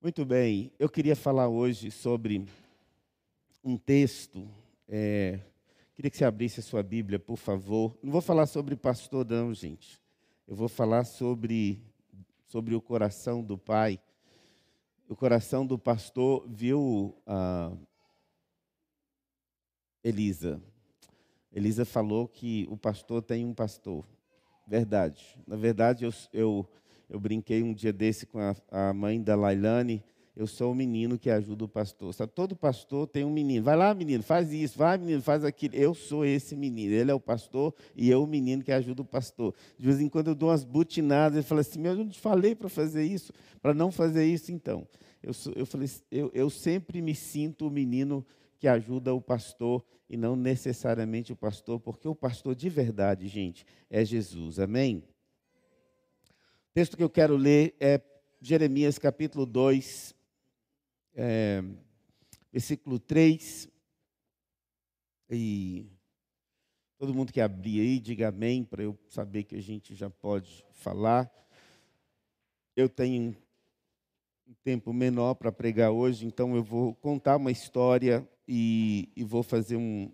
Muito bem, eu queria falar hoje sobre um texto. É, queria que você abrisse a sua Bíblia, por favor. Não vou falar sobre pastor, não, gente. Eu vou falar sobre, sobre o coração do pai. O coração do pastor viu a Elisa. Elisa falou que o pastor tem um pastor. Verdade. Na verdade, eu, eu, eu brinquei um dia desse com a, a mãe da Lailane. Eu sou o menino que ajuda o pastor. Sabe, todo pastor tem um menino. Vai lá, menino, faz isso. Vai, menino, faz aquilo. Eu sou esse menino. Ele é o pastor e eu o menino que ajuda o pastor. De vez em quando eu dou umas butinadas e falo assim: meu, eu não te falei para fazer isso. Para não fazer isso, então. Eu, sou, eu, falei, eu, eu sempre me sinto o menino que ajuda o pastor e não necessariamente o pastor, porque o pastor de verdade, gente, é Jesus. Amém? O texto que eu quero ler é Jeremias capítulo 2, é, versículo 3. E todo mundo que abrir aí, diga amém, para eu saber que a gente já pode falar. Eu tenho um tempo menor para pregar hoje, então eu vou contar uma história e, e vou fazer um,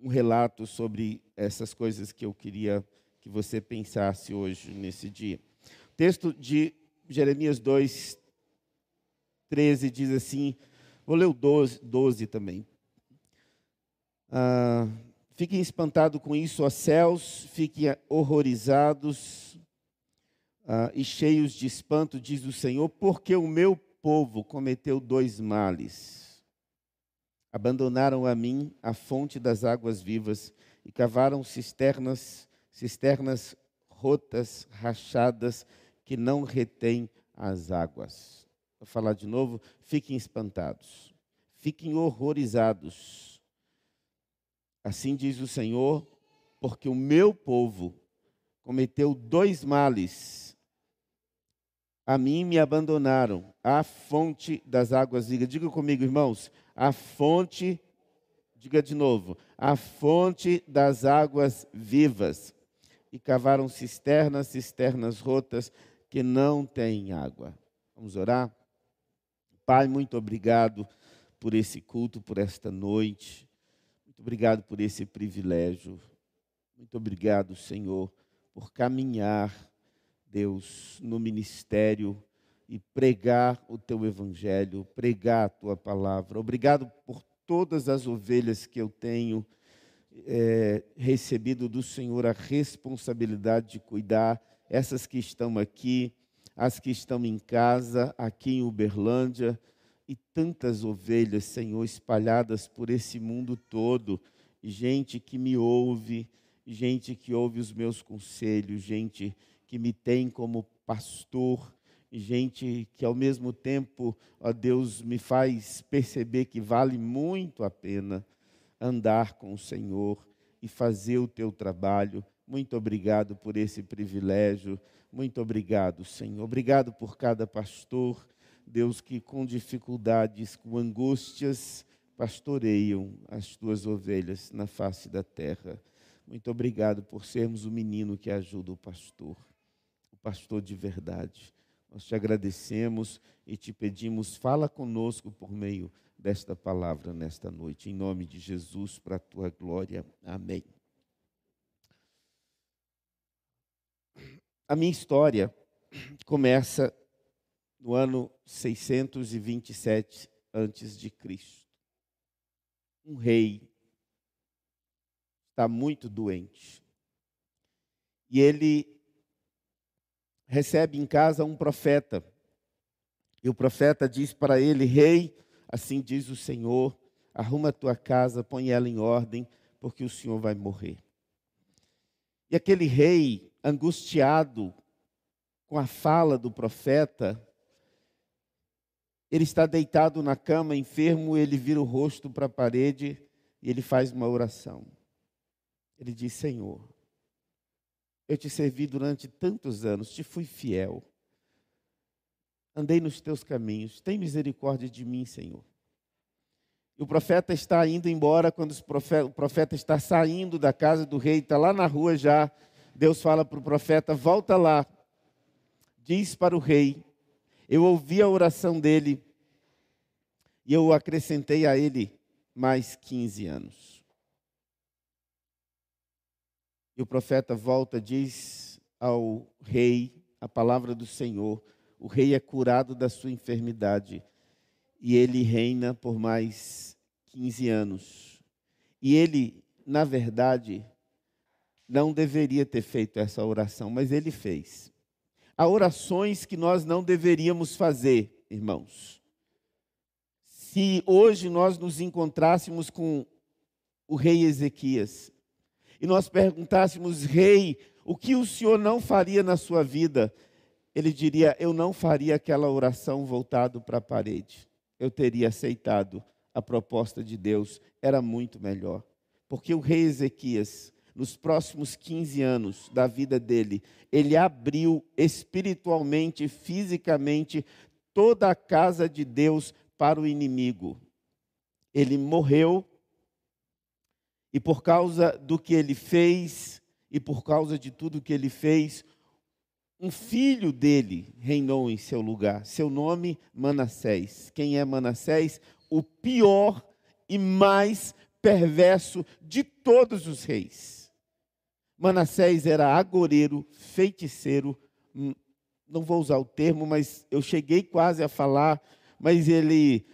um relato sobre essas coisas que eu queria que você pensasse hoje, nesse dia. O texto de Jeremias 2, 13 diz assim, vou ler o 12, 12 também. Ah, fiquem espantados com isso, ó céus, fiquem horrorizados ah, e cheios de espanto, diz o Senhor, porque o meu povo cometeu dois males Abandonaram a mim a fonte das águas vivas e cavaram cisternas, cisternas rotas, rachadas, que não retêm as águas. Vou falar de novo, fiquem espantados, fiquem horrorizados. Assim diz o Senhor, porque o meu povo cometeu dois males. A mim me abandonaram, a fonte das águas vivas. Diga comigo, irmãos, a fonte, diga de novo, a fonte das águas vivas. E cavaram cisternas, cisternas rotas que não têm água. Vamos orar? Pai, muito obrigado por esse culto, por esta noite. Muito obrigado por esse privilégio. Muito obrigado, Senhor, por caminhar, Deus, no ministério e pregar o teu evangelho, pregar a tua palavra. Obrigado por todas as ovelhas que eu tenho é, recebido do Senhor a responsabilidade de cuidar, essas que estão aqui, as que estão em casa, aqui em Uberlândia, e tantas ovelhas, Senhor, espalhadas por esse mundo todo, gente que me ouve, gente que ouve os meus conselhos, gente que me tem como pastor gente que ao mesmo tempo, ó Deus, me faz perceber que vale muito a pena andar com o Senhor e fazer o teu trabalho. Muito obrigado por esse privilégio. Muito obrigado, Senhor. Obrigado por cada pastor, Deus, que com dificuldades, com angústias, pastoreiam as tuas ovelhas na face da terra. Muito obrigado por sermos o menino que ajuda o pastor, o pastor de verdade. Nós te agradecemos e te pedimos, fala conosco por meio desta palavra nesta noite, em nome de Jesus, para a tua glória. Amém. A minha história começa no ano 627 antes de Cristo. Um rei está muito doente. E ele recebe em casa um profeta. E o profeta diz para ele: Rei, assim diz o Senhor, arruma a tua casa, põe ela em ordem, porque o Senhor vai morrer. E aquele rei, angustiado com a fala do profeta, ele está deitado na cama, enfermo, ele vira o rosto para a parede e ele faz uma oração. Ele diz: Senhor, eu te servi durante tantos anos, te fui fiel. Andei nos teus caminhos. Tem misericórdia de mim, Senhor. E o profeta está indo embora, quando o profeta está saindo da casa do rei, está lá na rua já. Deus fala para o profeta: volta lá, diz para o rei Eu ouvi a oração dele e eu acrescentei a ele mais 15 anos. E o profeta volta, diz ao rei a palavra do Senhor: o rei é curado da sua enfermidade e ele reina por mais 15 anos. E ele, na verdade, não deveria ter feito essa oração, mas ele fez. Há orações que nós não deveríamos fazer, irmãos. Se hoje nós nos encontrássemos com o rei Ezequias e nós perguntássemos, rei, o que o senhor não faria na sua vida? Ele diria, eu não faria aquela oração voltado para a parede. Eu teria aceitado a proposta de Deus, era muito melhor. Porque o rei Ezequias, nos próximos 15 anos da vida dele, ele abriu espiritualmente, fisicamente, toda a casa de Deus para o inimigo. Ele morreu, e por causa do que ele fez, e por causa de tudo que ele fez, um filho dele reinou em seu lugar. Seu nome, Manassés. Quem é Manassés? O pior e mais perverso de todos os reis. Manassés era agoreiro, feiticeiro, hum, não vou usar o termo, mas eu cheguei quase a falar, mas ele,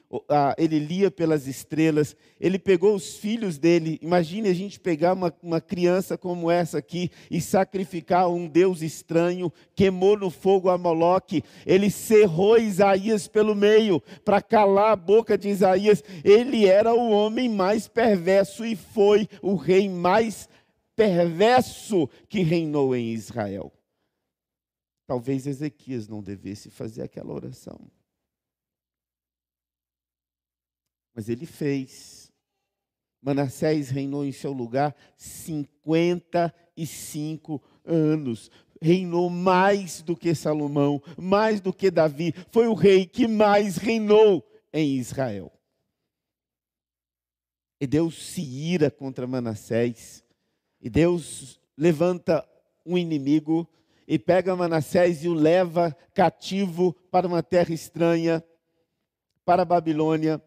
ele lia pelas estrelas, ele pegou os filhos dele. Imagine a gente pegar uma, uma criança como essa aqui e sacrificar um Deus estranho, queimou no fogo a Moloque, ele cerrou Isaías pelo meio para calar a boca de Isaías. Ele era o homem mais perverso e foi o rei mais perverso que reinou em Israel. Talvez Ezequias não devesse fazer aquela oração. Mas ele fez. Manassés reinou em seu lugar 55 anos. Reinou mais do que Salomão, mais do que Davi. Foi o rei que mais reinou em Israel. E Deus se ira contra Manassés. E Deus levanta um inimigo e pega Manassés e o leva cativo para uma terra estranha, para a Babilônia.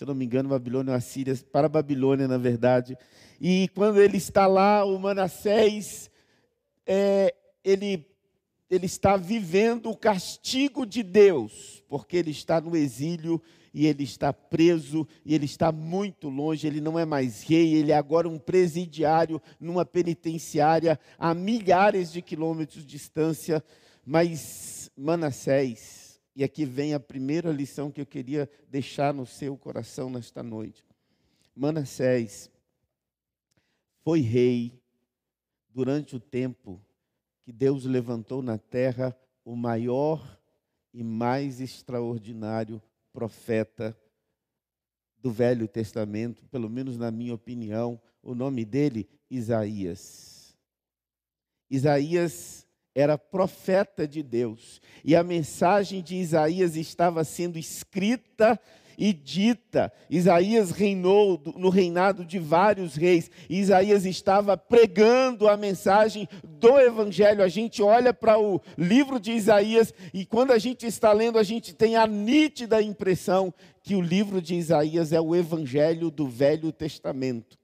Se eu não me engano, Babilônia ou Assíria, para Babilônia, na verdade. E quando ele está lá, o Manassés, é, ele, ele está vivendo o castigo de Deus, porque ele está no exílio e ele está preso, e ele está muito longe, ele não é mais rei, ele é agora um presidiário numa penitenciária a milhares de quilômetros de distância. Mas Manassés, e aqui vem a primeira lição que eu queria deixar no seu coração nesta noite. Manassés foi rei durante o tempo que Deus levantou na terra o maior e mais extraordinário profeta do Velho Testamento, pelo menos na minha opinião, o nome dele, Isaías. Isaías era profeta de Deus, e a mensagem de Isaías estava sendo escrita e dita. Isaías reinou no reinado de vários reis. Isaías estava pregando a mensagem do evangelho. A gente olha para o livro de Isaías e quando a gente está lendo, a gente tem a nítida impressão que o livro de Isaías é o evangelho do Velho Testamento.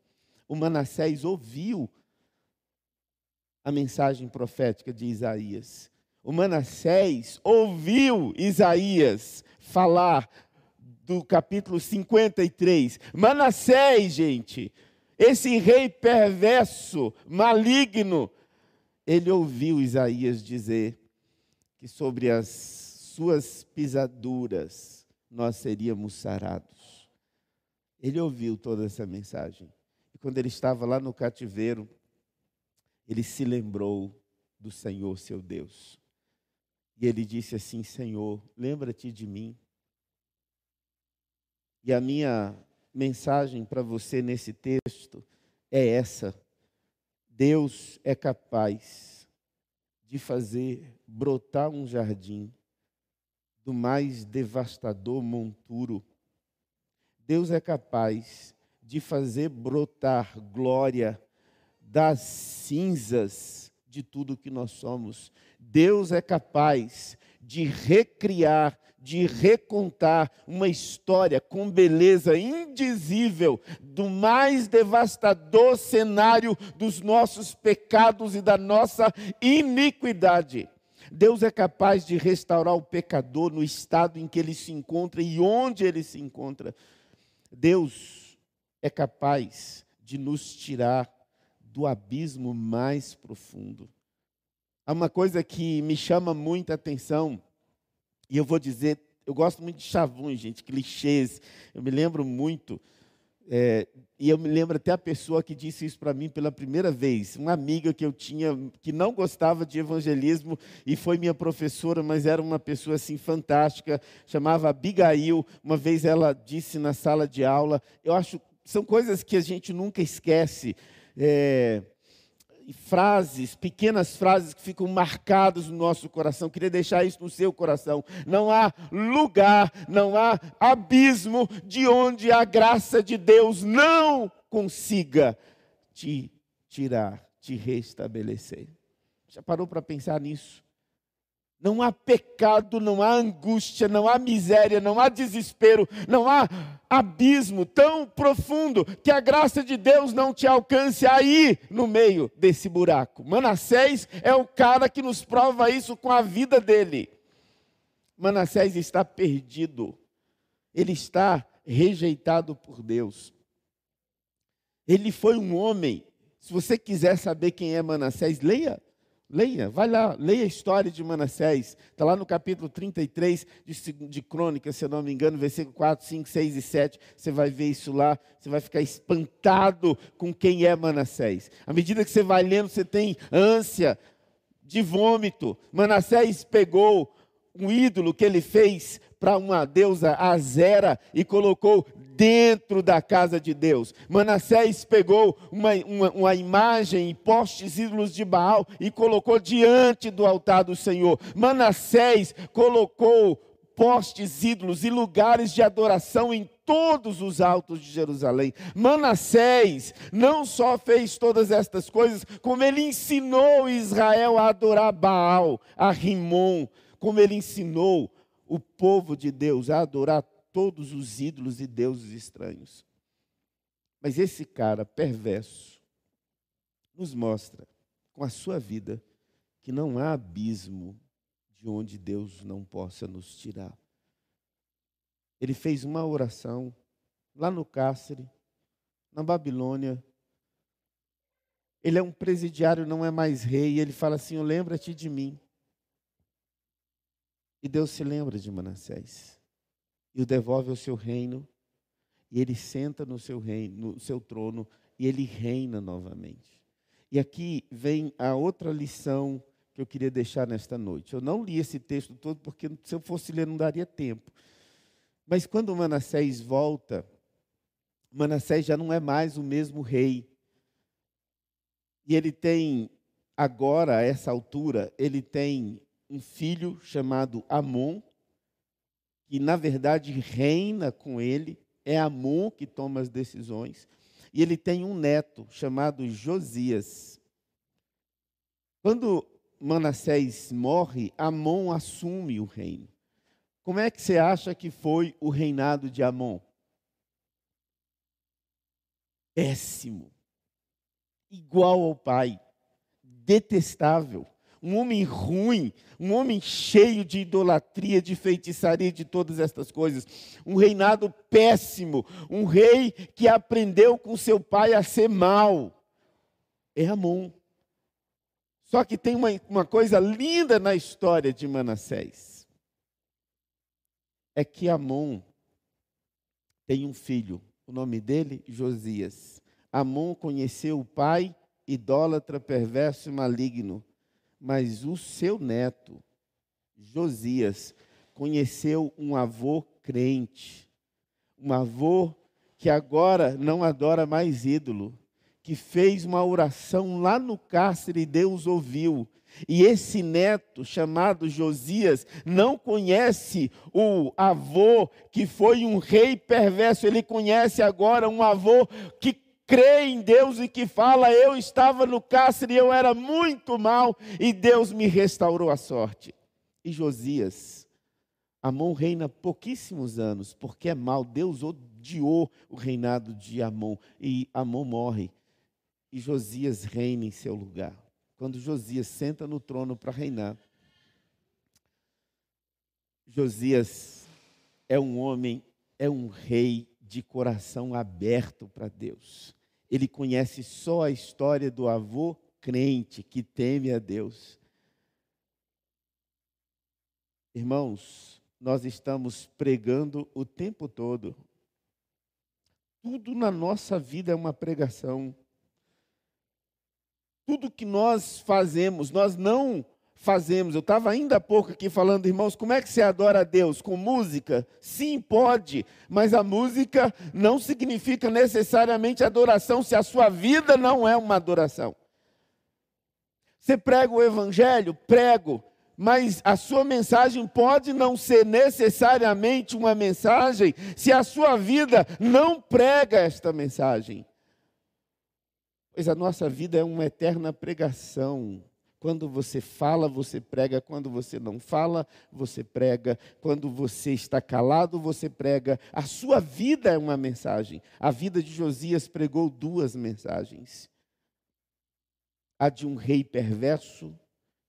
O Manassés ouviu a mensagem profética de Isaías. O Manassés ouviu Isaías falar do capítulo 53. Manassés, gente, esse rei perverso, maligno, ele ouviu Isaías dizer que sobre as suas pisaduras nós seríamos sarados. Ele ouviu toda essa mensagem. E quando ele estava lá no cativeiro, ele se lembrou do Senhor seu Deus. E ele disse assim: Senhor, lembra-te de mim e a minha mensagem para você nesse texto é essa: Deus é capaz de fazer brotar um jardim do mais devastador monturo. Deus é capaz de fazer brotar glória das cinzas de tudo que nós somos. Deus é capaz de recriar, de recontar uma história com beleza indizível do mais devastador cenário dos nossos pecados e da nossa iniquidade. Deus é capaz de restaurar o pecador no estado em que ele se encontra e onde ele se encontra. Deus é capaz de nos tirar do abismo mais profundo. Há uma coisa que me chama muita atenção, e eu vou dizer, eu gosto muito de chavões, gente, clichês. Eu me lembro muito é, e eu me lembro até a pessoa que disse isso para mim pela primeira vez, uma amiga que eu tinha que não gostava de evangelismo e foi minha professora, mas era uma pessoa assim fantástica, chamava Abigail. Uma vez ela disse na sala de aula, eu acho são coisas que a gente nunca esquece. É, frases, pequenas frases que ficam marcadas no nosso coração. Queria deixar isso no seu coração. Não há lugar, não há abismo de onde a graça de Deus não consiga te tirar, te restabelecer. Já parou para pensar nisso? Não há pecado, não há angústia, não há miséria, não há desespero, não há abismo tão profundo que a graça de Deus não te alcance aí no meio desse buraco. Manassés é o cara que nos prova isso com a vida dele. Manassés está perdido, ele está rejeitado por Deus. Ele foi um homem. Se você quiser saber quem é Manassés, leia Leia, vai lá, leia a história de Manassés. Está lá no capítulo 33 de, de Crônicas, se eu não me engano, versículo 4, 5, 6 e 7. Você vai ver isso lá, você vai ficar espantado com quem é Manassés. À medida que você vai lendo, você tem ânsia de vômito. Manassés pegou um ídolo que ele fez para uma deusa Azera e colocou dentro da casa de Deus. Manassés pegou uma, uma, uma imagem e postes ídolos de Baal e colocou diante do altar do Senhor. Manassés colocou postes ídolos e lugares de adoração em todos os altos de Jerusalém. Manassés não só fez todas estas coisas, como ele ensinou Israel a adorar Baal, a Rimon, como ele ensinou o povo de Deus a adorar todos os ídolos e deuses estranhos. Mas esse cara perverso nos mostra com a sua vida que não há abismo de onde Deus não possa nos tirar. Ele fez uma oração lá no cárcere, na Babilônia. Ele é um presidiário, não é mais rei. Ele fala assim: Lembra-te de mim. E Deus se lembra de Manassés e o devolve ao seu reino, e ele senta no seu reino, no seu trono, e ele reina novamente. E aqui vem a outra lição que eu queria deixar nesta noite. Eu não li esse texto todo porque se eu fosse ler não daria tempo. Mas quando Manassés volta, Manassés já não é mais o mesmo rei. E ele tem agora a essa altura, ele tem um filho chamado Amon, que na verdade reina com ele, é Amon que toma as decisões, e ele tem um neto chamado Josias. Quando Manassés morre, Amon assume o reino. Como é que você acha que foi o reinado de Amon? Péssimo. Igual ao pai. Detestável um homem ruim, um homem cheio de idolatria, de feitiçaria, de todas estas coisas. Um reinado péssimo, um rei que aprendeu com seu pai a ser mau. É Amon. Só que tem uma, uma coisa linda na história de Manassés. É que Amon tem um filho, o nome dele, Josias. Amon conheceu o pai, idólatra, perverso e maligno mas o seu neto, Josias, conheceu um avô crente, um avô que agora não adora mais ídolo, que fez uma oração lá no cárcere e Deus ouviu. E esse neto, chamado Josias, não conhece o avô que foi um rei perverso, ele conhece agora um avô que crê em Deus e que fala: Eu estava no cárcere e eu era muito mal e Deus me restaurou a sorte. e Josias. Amon reina pouquíssimos anos, porque é mal. Deus odiou o reinado de Amon e Amon morre. E Josias reina em seu lugar. Quando Josias senta no trono para reinar, Josias é um homem, é um rei de coração aberto para Deus. Ele conhece só a história do avô crente que teme a Deus. Irmãos, nós estamos pregando o tempo todo. Tudo na nossa vida é uma pregação. Tudo que nós fazemos, nós não fazemos. Eu estava ainda há pouco aqui falando, irmãos, como é que você adora a Deus? Com música? Sim, pode, mas a música não significa necessariamente adoração se a sua vida não é uma adoração. Você prega o evangelho? Prego, mas a sua mensagem pode não ser necessariamente uma mensagem se a sua vida não prega esta mensagem. Pois a nossa vida é uma eterna pregação. Quando você fala, você prega. Quando você não fala, você prega. Quando você está calado, você prega. A sua vida é uma mensagem. A vida de Josias pregou duas mensagens: a de um rei perverso,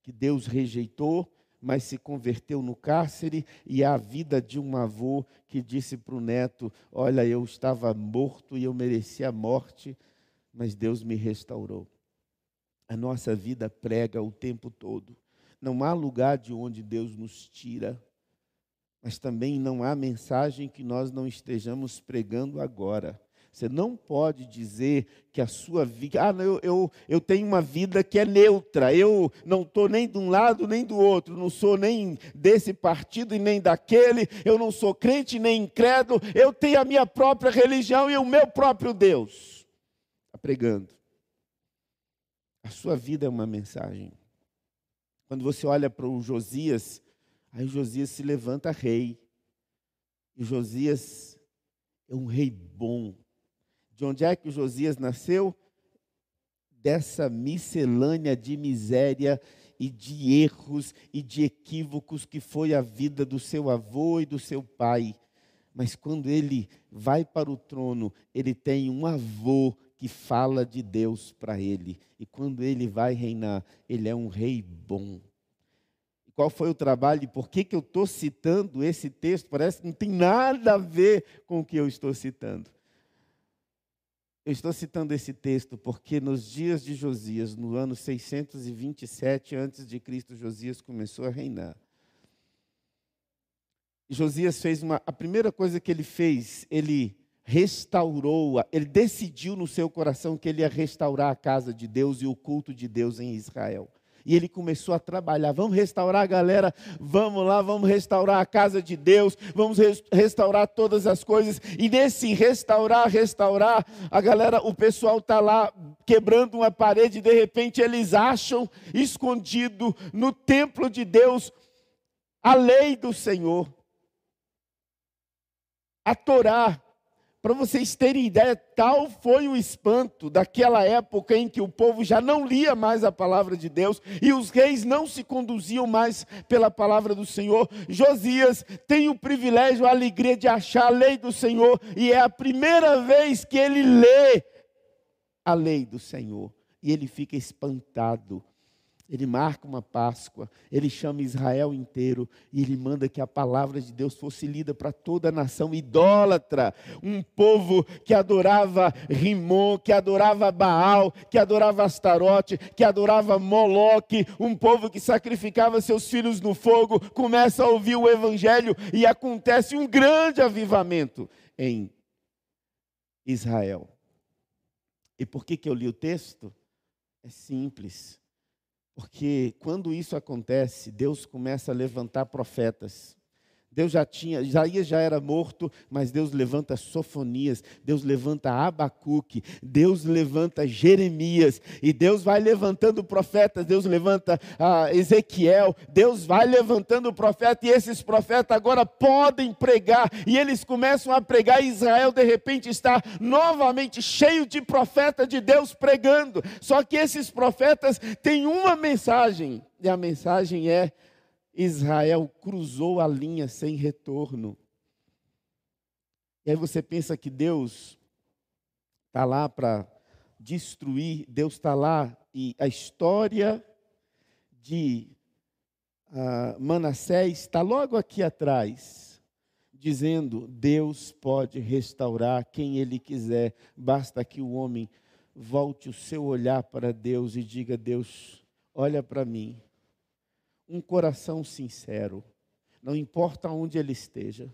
que Deus rejeitou, mas se converteu no cárcere, e a vida de um avô que disse para o neto: Olha, eu estava morto e eu merecia a morte, mas Deus me restaurou. A nossa vida prega o tempo todo. Não há lugar de onde Deus nos tira, mas também não há mensagem que nós não estejamos pregando agora. Você não pode dizer que a sua vida. Ah, eu, eu, eu tenho uma vida que é neutra. Eu não estou nem de um lado nem do outro. Não sou nem desse partido e nem daquele. Eu não sou crente nem incrédulo. Eu tenho a minha própria religião e o meu próprio Deus. Está pregando. A sua vida é uma mensagem. Quando você olha para o Josias, aí Josias se levanta rei. E Josias é um rei bom. De onde é que o Josias nasceu? Dessa miscelânea de miséria e de erros e de equívocos que foi a vida do seu avô e do seu pai. Mas quando ele vai para o trono, ele tem um avô que fala de Deus para ele. E quando ele vai reinar, ele é um rei bom. Qual foi o trabalho e por que, que eu estou citando esse texto? Parece que não tem nada a ver com o que eu estou citando. Eu estou citando esse texto porque nos dias de Josias, no ano 627 antes de Cristo, Josias começou a reinar. Josias fez uma a primeira coisa que ele fez, ele restaurou, ele decidiu no seu coração que ele ia restaurar a casa de Deus e o culto de Deus em Israel. E ele começou a trabalhar. Vamos restaurar a galera, vamos lá, vamos restaurar a casa de Deus, vamos restaurar todas as coisas. E nesse restaurar, restaurar, a galera, o pessoal está lá quebrando uma parede, de repente eles acham escondido no templo de Deus a lei do Senhor, a Torá, para vocês terem ideia, tal foi o espanto daquela época em que o povo já não lia mais a palavra de Deus e os reis não se conduziam mais pela palavra do Senhor. Josias tem o privilégio, a alegria de achar a lei do Senhor e é a primeira vez que ele lê a lei do Senhor e ele fica espantado ele marca uma Páscoa, ele chama Israel inteiro e ele manda que a palavra de Deus fosse lida para toda a nação idólatra, um povo que adorava Rimon, que adorava Baal, que adorava Astarote, que adorava Moloque, um povo que sacrificava seus filhos no fogo, começa a ouvir o evangelho e acontece um grande avivamento em Israel. E por que, que eu li o texto? É simples porque quando isso acontece, Deus começa a levantar profetas. Deus já tinha, Isaías já era morto, mas Deus levanta Sofonias, Deus levanta Abacuque, Deus levanta Jeremias, e Deus vai levantando profetas, Deus levanta ah, Ezequiel, Deus vai levantando profeta, e esses profetas agora podem pregar, e eles começam a pregar, e Israel de repente está novamente cheio de profeta de Deus pregando, só que esses profetas têm uma mensagem, e a mensagem é: Israel cruzou a linha sem retorno. E aí você pensa que Deus está lá para destruir, Deus está lá e a história de uh, Manassés está logo aqui atrás, dizendo: Deus pode restaurar quem Ele quiser, basta que o homem volte o seu olhar para Deus e diga: Deus, olha para mim. Um coração sincero, não importa onde ele esteja,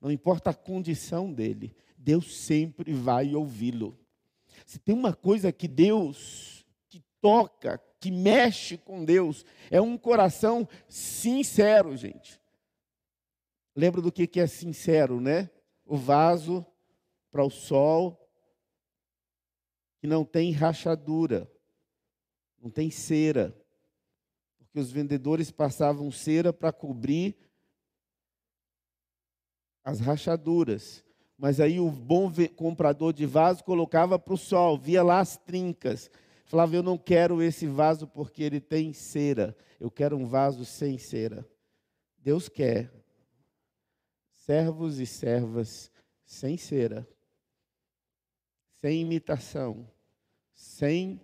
não importa a condição dele, Deus sempre vai ouvi-lo. Se tem uma coisa que Deus que toca, que mexe com Deus, é um coração sincero, gente. Lembra do que, que é sincero, né? O vaso para o sol, que não tem rachadura, não tem cera, porque os vendedores passavam cera para cobrir as rachaduras. Mas aí o bom comprador de vaso colocava para o sol, via lá as trincas. Falava, eu não quero esse vaso porque ele tem cera. Eu quero um vaso sem cera. Deus quer servos e servas sem cera, sem imitação, sem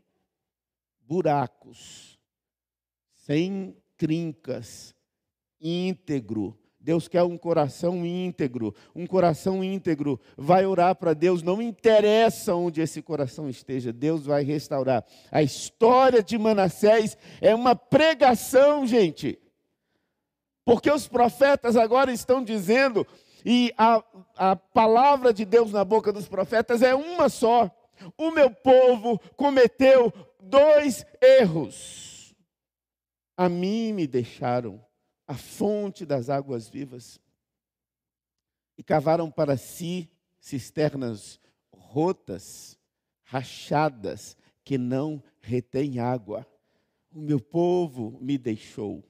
buracos, sem trincas, íntegro, Deus quer um coração íntegro. Um coração íntegro vai orar para Deus, não interessa onde esse coração esteja, Deus vai restaurar. A história de Manassés é uma pregação, gente. Porque os profetas agora estão dizendo, e a, a palavra de Deus na boca dos profetas é uma só: o meu povo cometeu dois erros. A mim me deixaram a fonte das águas vivas. E cavaram para si cisternas rotas, rachadas, que não retêm água. O meu povo me deixou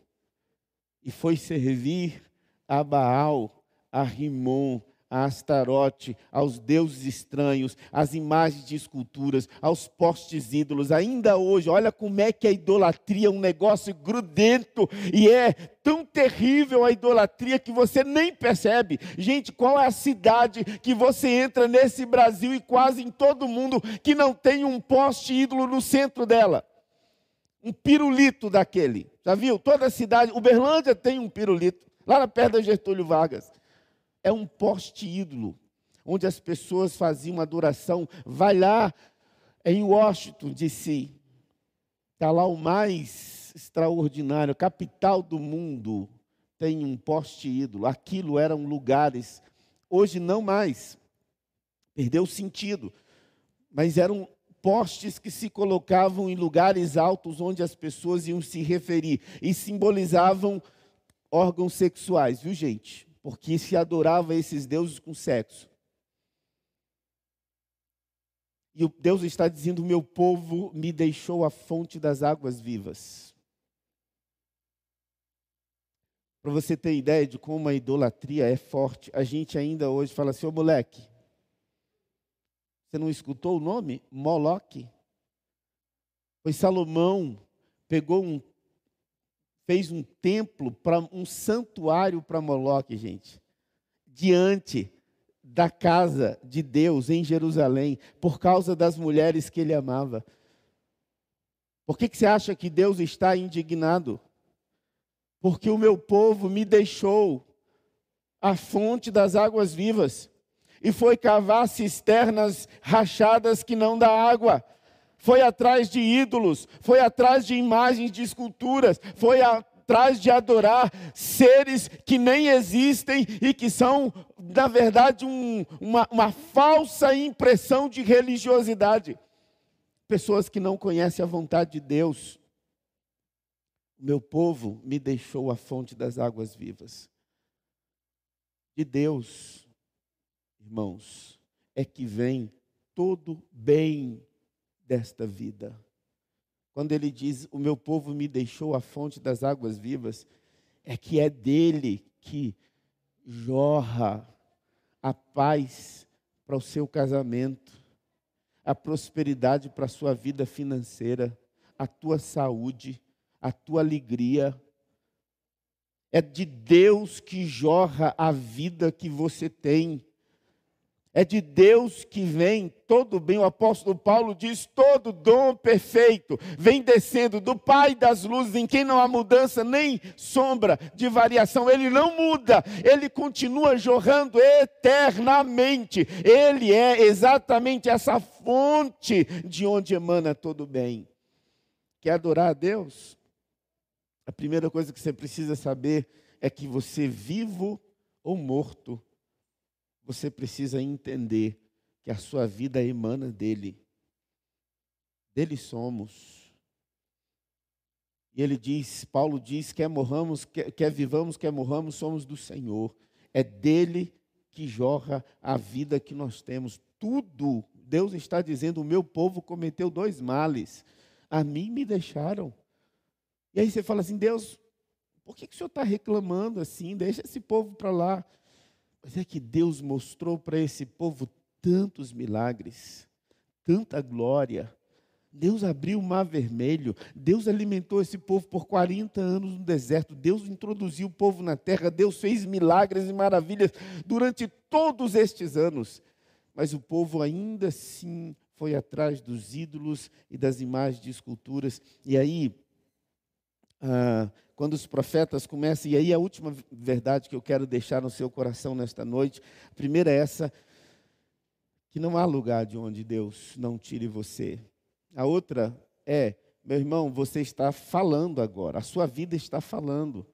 e foi servir a Baal, a Rimon, a Astarote, aos deuses estranhos, às imagens de esculturas, aos postes ídolos. Ainda hoje, olha como é que a idolatria é um negócio grudento e é tão terrível a idolatria que você nem percebe. Gente, qual é a cidade que você entra nesse Brasil e quase em todo mundo que não tem um poste ídolo no centro dela? Um pirulito daquele. Já viu? Toda a cidade, Uberlândia tem um pirulito, lá perto da Getúlio Vargas é um poste ídolo, onde as pessoas faziam adoração. Vai lá em Washington, D.C., está lá o mais extraordinário, capital do mundo, tem um poste ídolo. Aquilo eram lugares, hoje não mais, perdeu o sentido, mas eram postes que se colocavam em lugares altos onde as pessoas iam se referir e simbolizavam órgãos sexuais, viu gente? Porque se adorava esses deuses com sexo. E Deus está dizendo: meu povo me deixou a fonte das águas vivas. Para você ter ideia de como a idolatria é forte, a gente ainda hoje fala assim: ô moleque, você não escutou o nome? Moloque. Pois Salomão pegou um fez um templo para um santuário para Moloque, gente, diante da casa de Deus em Jerusalém, por causa das mulheres que ele amava. Por que, que você acha que Deus está indignado? Porque o meu povo me deixou a fonte das águas vivas e foi cavar cisternas rachadas que não dá água foi atrás de ídolos, foi atrás de imagens de esculturas, foi atrás de adorar seres que nem existem e que são, na verdade, um, uma, uma falsa impressão de religiosidade. Pessoas que não conhecem a vontade de Deus. Meu povo me deixou a fonte das águas vivas. De Deus, irmãos, é que vem todo bem desta vida. Quando ele diz: O meu povo me deixou a fonte das águas vivas, é que é dele que jorra a paz para o seu casamento, a prosperidade para a sua vida financeira, a tua saúde, a tua alegria. É de Deus que jorra a vida que você tem. É de Deus que vem todo bem. O apóstolo Paulo diz: todo dom perfeito vem descendo do Pai das luzes, em quem não há mudança nem sombra de variação. Ele não muda, ele continua jorrando eternamente. Ele é exatamente essa fonte de onde emana todo bem. Quer adorar a Deus? A primeira coisa que você precisa saber é que você, vivo ou morto, você precisa entender que a sua vida emana dele. Dele somos. E ele diz, Paulo diz, quer morramos, quer, quer vivamos, quer morramos, somos do Senhor. É dele que jorra a vida que nós temos. Tudo, Deus está dizendo, o meu povo cometeu dois males. A mim me deixaram. E aí você fala assim, Deus, por que, que o Senhor está reclamando assim? Deixa esse povo para lá. Mas é que Deus mostrou para esse povo tantos milagres, tanta glória. Deus abriu o mar vermelho, Deus alimentou esse povo por 40 anos no deserto, Deus introduziu o povo na terra, Deus fez milagres e maravilhas durante todos estes anos. Mas o povo ainda assim foi atrás dos ídolos e das imagens de esculturas. E aí, ah, quando os profetas começam, e aí a última verdade que eu quero deixar no seu coração nesta noite, a primeira é essa, que não há lugar de onde Deus não tire você. A outra é, meu irmão, você está falando agora, a sua vida está falando.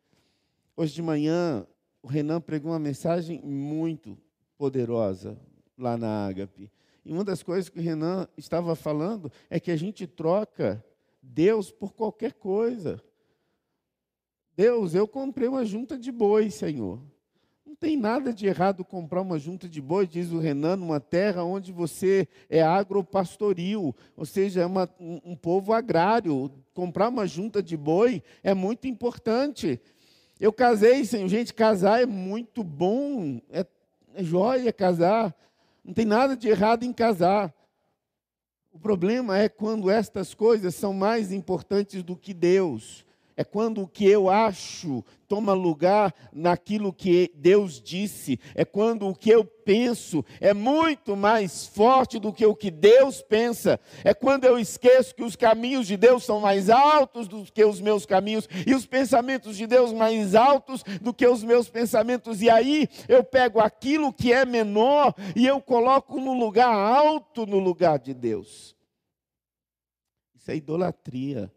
Hoje de manhã, o Renan pregou uma mensagem muito poderosa lá na Ágape. E uma das coisas que o Renan estava falando é que a gente troca Deus por qualquer coisa. Deus, eu comprei uma junta de boi, Senhor. Não tem nada de errado comprar uma junta de boi, diz o Renan, numa terra onde você é agropastoril, ou seja, é uma, um, um povo agrário. Comprar uma junta de boi é muito importante. Eu casei, Senhor. Gente, casar é muito bom, é, é joia casar. Não tem nada de errado em casar. O problema é quando estas coisas são mais importantes do que Deus é quando o que eu acho toma lugar naquilo que Deus disse, é quando o que eu penso é muito mais forte do que o que Deus pensa, é quando eu esqueço que os caminhos de Deus são mais altos do que os meus caminhos e os pensamentos de Deus mais altos do que os meus pensamentos, e aí eu pego aquilo que é menor e eu coloco no lugar alto no lugar de Deus. Isso é idolatria.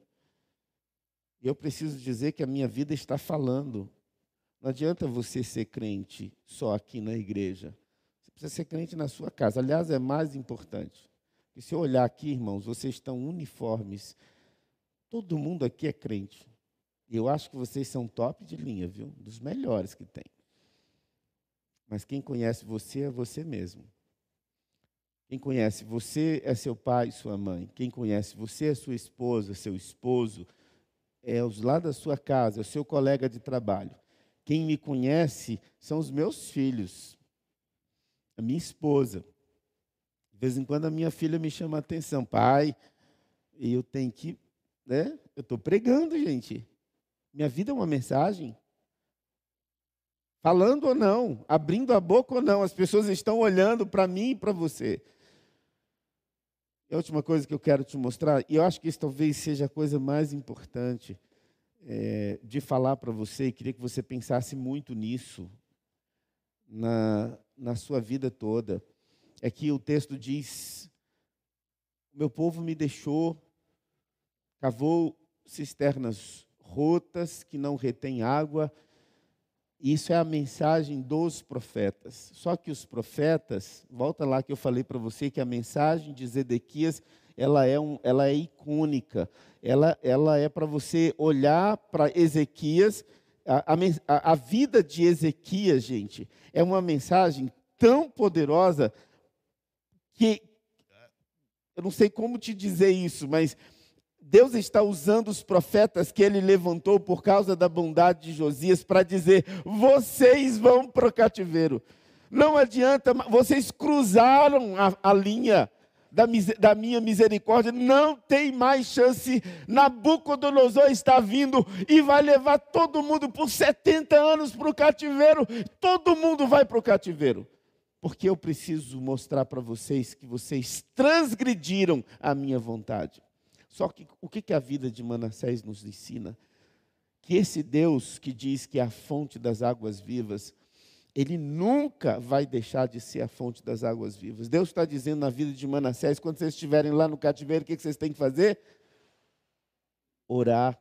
E eu preciso dizer que a minha vida está falando. Não adianta você ser crente só aqui na igreja. Você precisa ser crente na sua casa. Aliás, é mais importante. E se eu olhar aqui, irmãos, vocês estão uniformes. Todo mundo aqui é crente. E eu acho que vocês são top de linha, viu? Dos melhores que tem. Mas quem conhece você é você mesmo. Quem conhece você é seu pai sua mãe. Quem conhece você é sua esposa, seu esposo, é os lá da sua casa, é o seu colega de trabalho. Quem me conhece são os meus filhos, a minha esposa. De vez em quando a minha filha me chama a atenção, pai, eu tenho que, né? Eu estou pregando, gente. Minha vida é uma mensagem. Falando ou não, abrindo a boca ou não, as pessoas estão olhando para mim e para você. E a última coisa que eu quero te mostrar, e eu acho que isso talvez seja a coisa mais importante é, de falar para você, e queria que você pensasse muito nisso na, na sua vida toda, é que o texto diz: Meu povo me deixou, cavou cisternas rotas que não retêm água, isso é a mensagem dos profetas. Só que os profetas, volta lá que eu falei para você que a mensagem de Zedequias, ela é, um, ela é icônica. Ela, ela é para você olhar para Ezequias. A, a, a vida de Ezequias, gente, é uma mensagem tão poderosa que eu não sei como te dizer isso, mas Deus está usando os profetas que ele levantou por causa da bondade de Josias para dizer: vocês vão para o cativeiro. Não adianta, vocês cruzaram a, a linha. da, da, minha misericórdia, não tem mais chance. Nabucodonosor está vindo e vai levar todo mundo por 70 anos para o cativeiro. Todo mundo vai para o cativeiro. Porque eu preciso mostrar para vocês que vocês transgrediram a minha vontade. Só que o que a vida de Manassés nos ensina? Que esse Deus que diz que é a fonte das águas vivas, ele nunca vai deixar de ser a fonte das águas vivas. Deus está dizendo na vida de Manassés, quando vocês estiverem lá no cativeiro, o que vocês têm que fazer? Orar.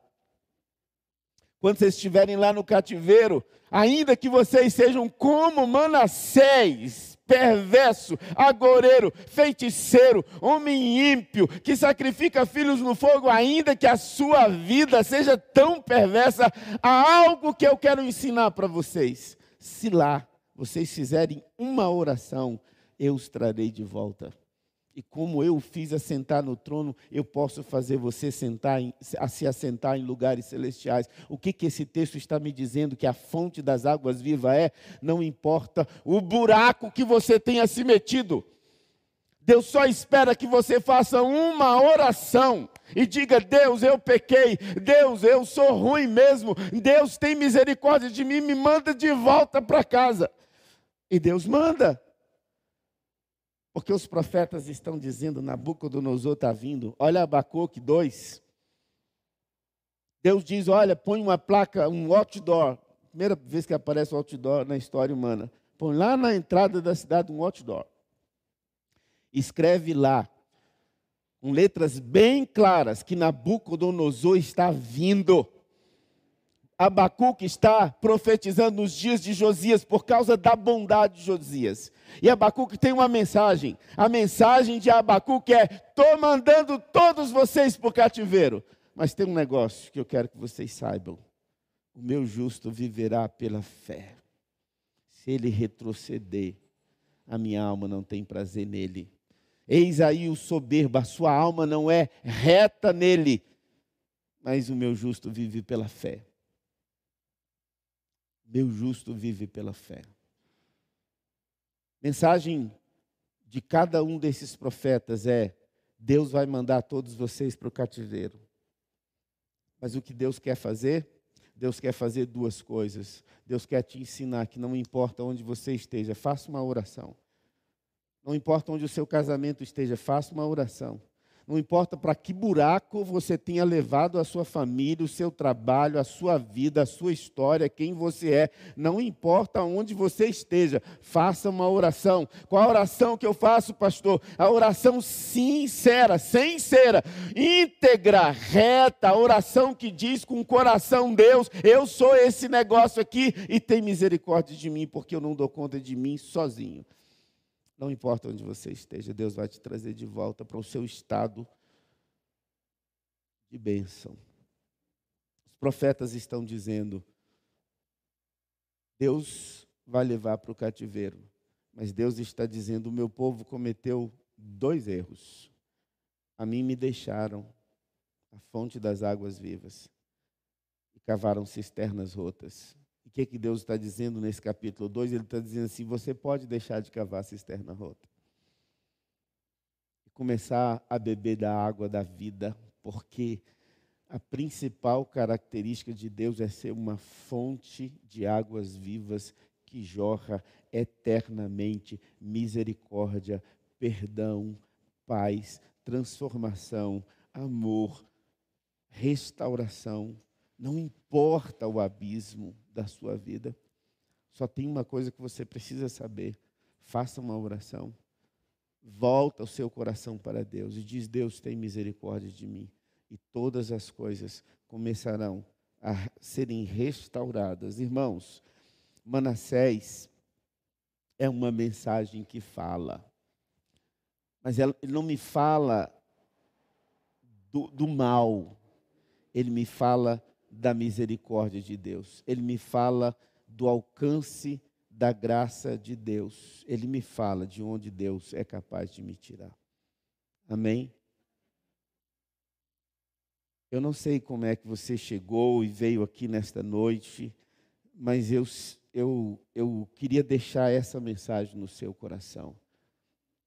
Quando vocês estiverem lá no cativeiro, ainda que vocês sejam como Manassés, perverso, agoreiro, feiticeiro, homem ímpio, que sacrifica filhos no fogo, ainda que a sua vida seja tão perversa, há algo que eu quero ensinar para vocês. Se lá vocês fizerem uma oração, eu os trarei de volta. E como eu fiz assentar no trono, eu posso fazer você sentar em, a se assentar em lugares celestiais. O que, que esse texto está me dizendo? Que a fonte das águas vivas é, não importa o buraco que você tenha se metido. Deus só espera que você faça uma oração e diga: Deus, eu pequei, Deus, eu sou ruim mesmo, Deus tem misericórdia de mim, me manda de volta para casa. E Deus manda. Porque os profetas estão dizendo, Nabucodonosor está vindo. Olha Abacuque 2. Deus diz, olha, põe uma placa, um outdoor. Primeira vez que aparece o outdoor na história humana. Põe lá na entrada da cidade um outdoor. Escreve lá, com letras bem claras, que Nabucodonosor está vindo. Abacuque está profetizando nos dias de Josias por causa da bondade de Josias. E Abacuque tem uma mensagem. A mensagem de Abacuque é: estou mandando todos vocês para o cativeiro. Mas tem um negócio que eu quero que vocês saibam: o meu justo viverá pela fé. Se ele retroceder, a minha alma não tem prazer nele. Eis aí o soberbo, a sua alma não é reta nele, mas o meu justo vive pela fé. Meu justo vive pela fé. Mensagem de cada um desses profetas é: Deus vai mandar todos vocês para o cativeiro. Mas o que Deus quer fazer? Deus quer fazer duas coisas. Deus quer te ensinar que não importa onde você esteja, faça uma oração. Não importa onde o seu casamento esteja, faça uma oração. Não importa para que buraco você tenha levado a sua família, o seu trabalho, a sua vida, a sua história, quem você é. Não importa onde você esteja, faça uma oração. Qual a oração que eu faço, pastor? A oração sincera, sincera, íntegra, reta. A oração que diz com o coração: Deus, eu sou esse negócio aqui e tem misericórdia de mim, porque eu não dou conta de mim sozinho. Não importa onde você esteja, Deus vai te trazer de volta para o seu estado de bênção. Os profetas estão dizendo: Deus vai levar para o cativeiro, mas Deus está dizendo: o meu povo cometeu dois erros. A mim me deixaram a fonte das águas vivas e cavaram cisternas rotas que, que Deus está dizendo nesse capítulo 2? Ele está dizendo assim: você pode deixar de cavar a cisterna rota e começar a beber da água da vida, porque a principal característica de Deus é ser uma fonte de águas vivas que jorra eternamente misericórdia, perdão, paz, transformação, amor, restauração. Não importa o abismo, da sua vida. Só tem uma coisa que você precisa saber: faça uma oração. Volta o seu coração para Deus e diz: Deus tem misericórdia de mim. E todas as coisas começarão a serem restauradas. Irmãos, Manassés é uma mensagem que fala, mas ele não me fala do, do mal, ele me fala da misericórdia de Deus. Ele me fala do alcance da graça de Deus. Ele me fala de onde Deus é capaz de me tirar. Amém? Eu não sei como é que você chegou e veio aqui nesta noite, mas eu, eu, eu queria deixar essa mensagem no seu coração.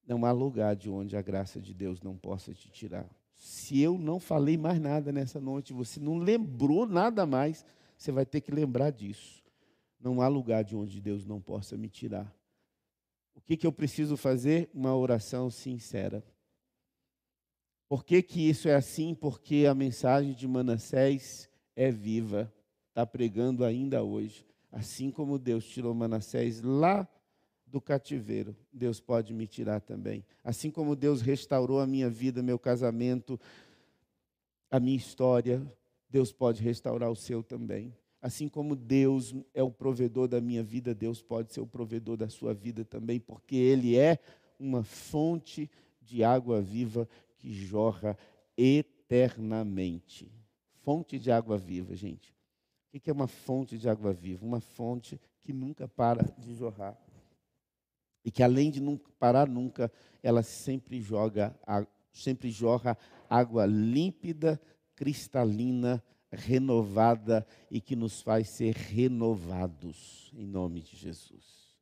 Não há lugar de onde a graça de Deus não possa te tirar. Se eu não falei mais nada nessa noite, você não lembrou nada mais, você vai ter que lembrar disso. Não há lugar de onde Deus não possa me tirar. O que, que eu preciso fazer? Uma oração sincera. Por que, que isso é assim? Porque a mensagem de Manassés é viva, está pregando ainda hoje. Assim como Deus tirou Manassés lá do cativeiro, Deus pode me tirar também. Assim como Deus restaurou a minha vida, meu casamento, a minha história, Deus pode restaurar o seu também. Assim como Deus é o provedor da minha vida, Deus pode ser o provedor da sua vida também, porque Ele é uma fonte de água viva que jorra eternamente. Fonte de água viva, gente. O que é uma fonte de água viva? Uma fonte que nunca para de jorrar. E que além de não parar nunca, ela sempre joga, sempre jorra água límpida, cristalina, renovada e que nos faz ser renovados em nome de Jesus.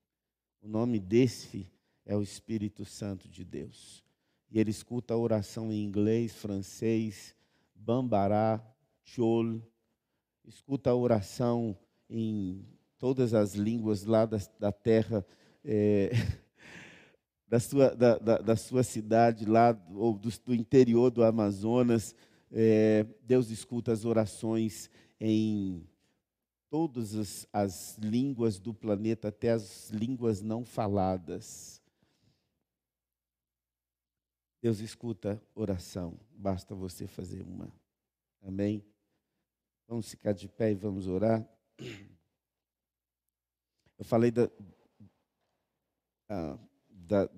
O nome desse é o Espírito Santo de Deus. E ele escuta a oração em inglês, francês, bambará, chol, escuta a oração em todas as línguas lá da, da terra, é, da, sua, da, da, da, sua cidade, lá ou do, do interior do Amazonas. É, Deus escuta as orações em todas as, as línguas do planeta, até as línguas não faladas. Deus escuta oração, basta você fazer uma. Amém? Vamos ficar de pé e vamos orar. Eu falei da, ah, da,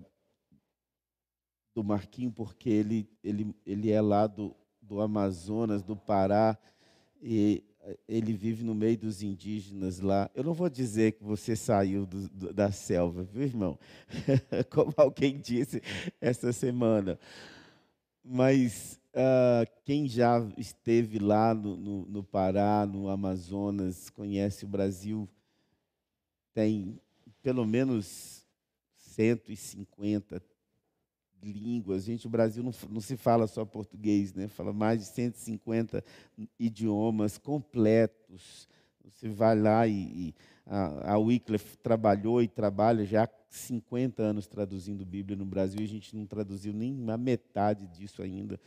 do Marquinho porque ele, ele, ele é lá do, do Amazonas, do Pará, e eh, ele vive no meio dos indígenas lá. Eu não vou dizer que você saiu do, do, da selva, viu, irmão? Como alguém disse essa semana. Mas uh, quem já esteve lá no, no, no Pará, no Amazonas, conhece o Brasil, tem pelo menos 150, línguas. Gente, o Brasil não, não, se fala só português, né? Fala mais de 150 idiomas completos. Você vai lá e, e a, a Wycliffe trabalhou e trabalha já há 50 anos traduzindo Bíblia no Brasil e a gente não traduziu nem a metade disso ainda.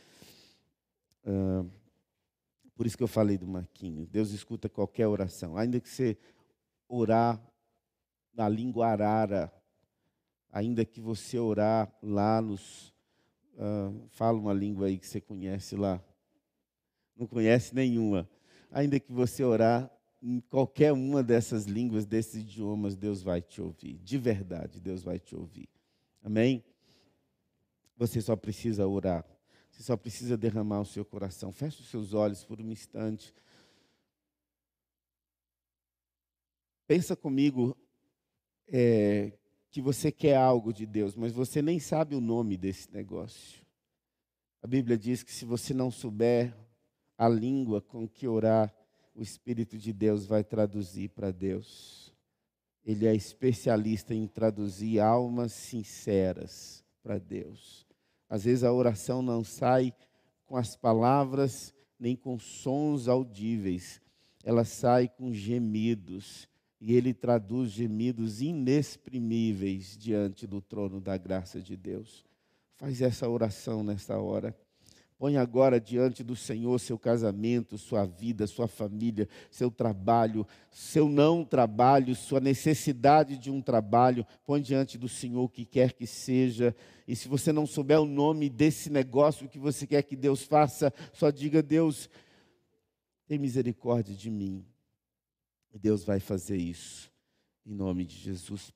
Uh, por isso que eu falei do Marquinho. Deus escuta qualquer oração. Ainda que você orar na língua arara, ainda que você orar lá nos. Uh, fala uma língua aí que você conhece lá. Não conhece nenhuma. Ainda que você orar em qualquer uma dessas línguas, desses idiomas, Deus vai te ouvir. De verdade, Deus vai te ouvir. Amém? Você só precisa orar. Você só precisa derramar o seu coração. Feche os seus olhos por um instante. Pensa comigo é, que você quer algo de Deus, mas você nem sabe o nome desse negócio. A Bíblia diz que se você não souber a língua com que orar, o Espírito de Deus vai traduzir para Deus. Ele é especialista em traduzir almas sinceras para Deus. Às vezes a oração não sai com as palavras nem com sons audíveis, ela sai com gemidos e ele traduz gemidos inexprimíveis diante do trono da graça de Deus. Faz essa oração nesta hora. Põe agora diante do Senhor seu casamento, sua vida, sua família, seu trabalho, seu não trabalho, sua necessidade de um trabalho. Põe diante do Senhor o que quer que seja. E se você não souber o nome desse negócio que você quer que Deus faça, só diga: Deus, tem misericórdia de mim. Deus vai fazer isso. Em nome de Jesus.